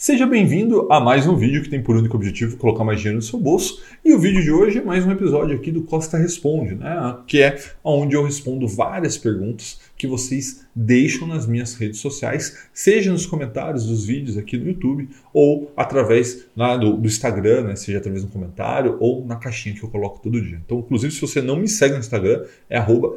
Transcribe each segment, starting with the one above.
Seja bem-vindo a mais um vídeo que tem por único objetivo colocar mais dinheiro no seu bolso. E o vídeo de hoje é mais um episódio aqui do Costa Responde, né? que é onde eu respondo várias perguntas que vocês deixam nas minhas redes sociais, seja nos comentários dos vídeos aqui no YouTube ou através lá do, do Instagram, né? seja através do comentário ou na caixinha que eu coloco todo dia. Então, inclusive, se você não me segue no Instagram, é arroba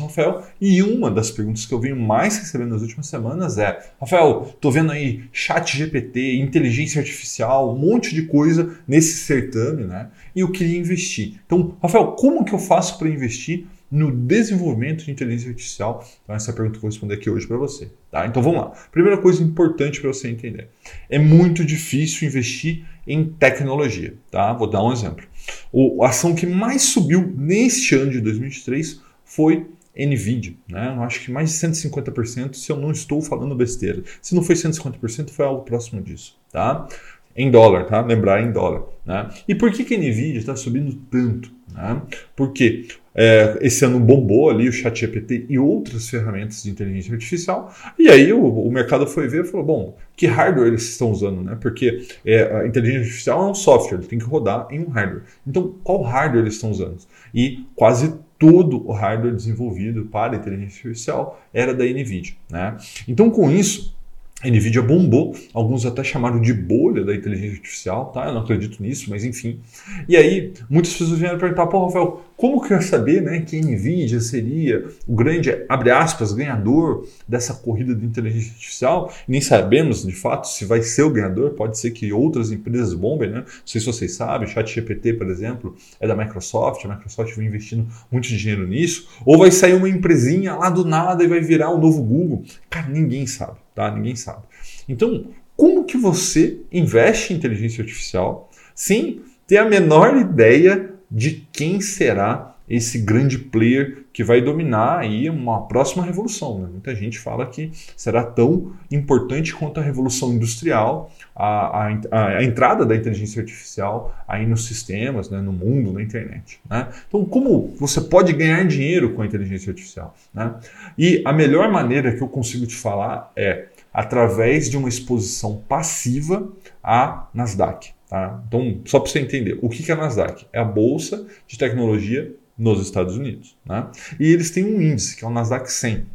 Rafael. E uma das perguntas que eu venho mais recebendo nas últimas semanas é: Rafael, tô vendo aí chat GPT, inteligência artificial, um monte de coisa nesse certame, né? E eu queria investir. Então, Rafael, como que eu faço para investir? no desenvolvimento de inteligência artificial? Então, essa é a pergunta que eu vou responder aqui hoje para você. Tá? Então, vamos lá. Primeira coisa importante para você entender: é muito difícil investir em tecnologia. Tá? Vou dar um exemplo. O, a ação que mais subiu neste ano de 2023 foi Nvidia, né? Eu acho que mais de 150%, se eu não estou falando besteira. Se não foi 150%, foi algo próximo disso, tá? Em dólar, tá? Lembrar em dólar, né? E por que que a Nvidia está subindo tanto? Né? Porque é, esse ano bombou ali o ChatGPT e outras ferramentas de inteligência artificial, e aí o, o, mercado foi ver e falou: bom, que hardware eles estão usando? Né? Porque é, a inteligência artificial é um software, ele tem que rodar em um hardware. Então, qual hardware eles estão usando? E quase todo o hardware desenvolvido para inteligência artificial era da NVIDIA. Né? Então, com isso, a Nvidia bombou, alguns até chamaram de bolha da inteligência artificial, tá? Eu não acredito nisso, mas enfim. E aí, muitas pessoas vieram perguntar, pô, Rafael, como que eu ia saber né, que a Nvidia seria o grande, abre aspas, ganhador dessa corrida de inteligência artificial? Nem sabemos, de fato, se vai ser o ganhador, pode ser que outras empresas bombem, né? Não sei se vocês sabem, ChatGPT, por exemplo, é da Microsoft, a Microsoft vem investindo muito dinheiro nisso, ou vai sair uma empresinha lá do nada e vai virar o novo Google. Cara, ninguém sabe tá? Ninguém sabe. Então, como que você investe em inteligência artificial sem ter a menor ideia de quem será esse grande player que vai dominar aí uma próxima revolução. Né? Muita gente fala que será tão importante quanto a revolução industrial, a, a, a entrada da inteligência artificial aí nos sistemas, né? no mundo, na internet. Né? Então, como você pode ganhar dinheiro com a inteligência artificial? Né? E a melhor maneira que eu consigo te falar é através de uma exposição passiva à Nasdaq. Tá? Então, só para você entender, o que é a Nasdaq? É a bolsa de tecnologia nos Estados Unidos. Né? E eles têm um índice, que é o Nasdaq 100.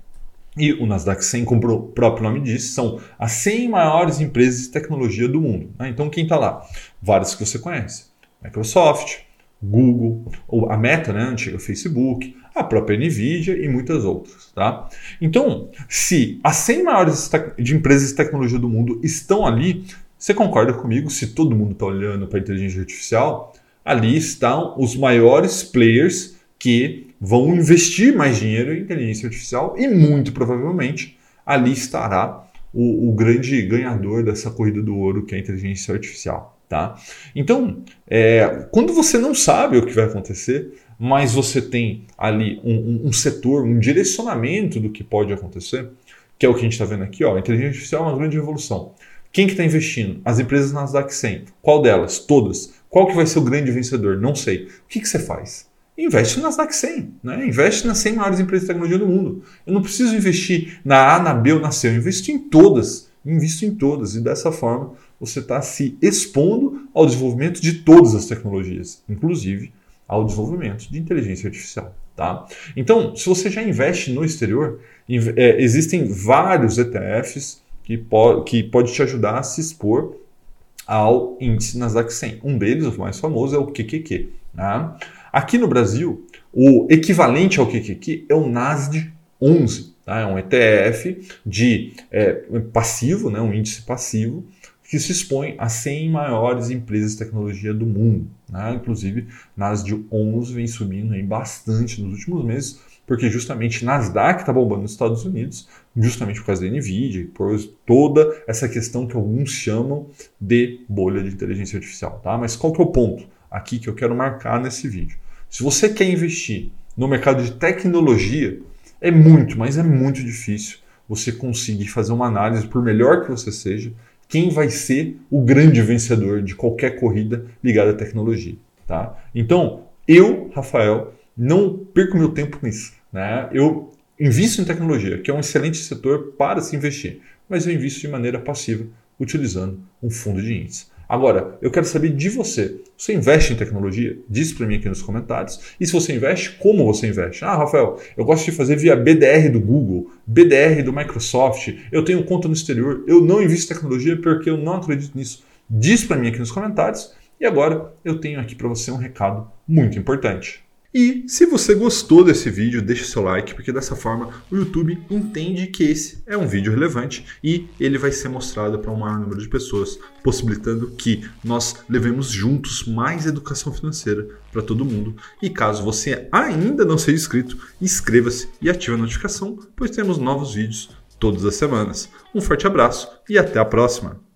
E o Nasdaq 100, como o próprio nome diz, são as 100 maiores empresas de tecnologia do mundo. Né? Então, quem está lá? Várias que você conhece. Microsoft, Google, a Meta, né, antiga Facebook, a própria Nvidia e muitas outras. Tá? Então, se as 100 maiores de empresas de tecnologia do mundo estão ali, você concorda comigo? Se todo mundo está olhando para a inteligência artificial, ali estão os maiores players que vão investir mais dinheiro em inteligência artificial e muito provavelmente ali estará o, o grande ganhador dessa corrida do ouro que é a inteligência artificial. Tá? Então, é, quando você não sabe o que vai acontecer, mas você tem ali um, um, um, setor, um direcionamento do que pode acontecer, que é o que a gente está vendo aqui, ó, a inteligência artificial é uma grande revolução. Quem que está investindo? As empresas Nasdaq 100. Qual delas? Todas. Qual que vai ser o grande vencedor? Não sei. O que, que você faz? Investe no Nasdaq 100. Né? Investe nas 100 maiores empresas de tecnologia do mundo. Eu não preciso investir na A, na B ou na C. Eu investo em todas. Invisto em todas. E dessa forma você está se expondo ao desenvolvimento de todas as tecnologias, inclusive ao desenvolvimento de inteligência artificial. Tá? Então, se você já investe no exterior, é, existem vários ETFs que, po que pode te ajudar a se expor ao índice Nasdaq 100. Um deles, o mais famoso, é o QQQ. Tá? Aqui no Brasil, o equivalente ao QQQ é o NASD 11. Tá? É um ETF de é, passivo, né? um índice passivo, que se expõe a 100 maiores empresas de tecnologia do mundo. Né? Inclusive, Nasdaq 11 vem subindo bastante nos últimos meses, porque justamente Nasdaq está bombando nos Estados Unidos, justamente por causa da Nvidia, por toda essa questão que alguns chamam de bolha de inteligência artificial. Tá? Mas qual que é o ponto aqui que eu quero marcar nesse vídeo? Se você quer investir no mercado de tecnologia, é muito, mas é muito difícil você conseguir fazer uma análise, por melhor que você seja, quem vai ser o grande vencedor de qualquer corrida ligada à tecnologia. Tá? Então, eu, Rafael, não perco meu tempo nisso. Né? Eu invisto em tecnologia, que é um excelente setor para se investir, mas eu invisto de maneira passiva, utilizando um fundo de índice. Agora, eu quero saber de você. Você investe em tecnologia? Diz para mim aqui nos comentários. E se você investe, como você investe? Ah, Rafael, eu gosto de fazer via BDR do Google, BDR do Microsoft, eu tenho conta no exterior, eu não invisto em tecnologia porque eu não acredito nisso. Diz para mim aqui nos comentários. E agora eu tenho aqui para você um recado muito importante. E se você gostou desse vídeo, deixe seu like, porque dessa forma o YouTube entende que esse é um vídeo relevante e ele vai ser mostrado para um maior número de pessoas, possibilitando que nós levemos juntos mais educação financeira para todo mundo. E caso você ainda não seja inscrito, inscreva-se e ative a notificação, pois temos novos vídeos todas as semanas. Um forte abraço e até a próxima!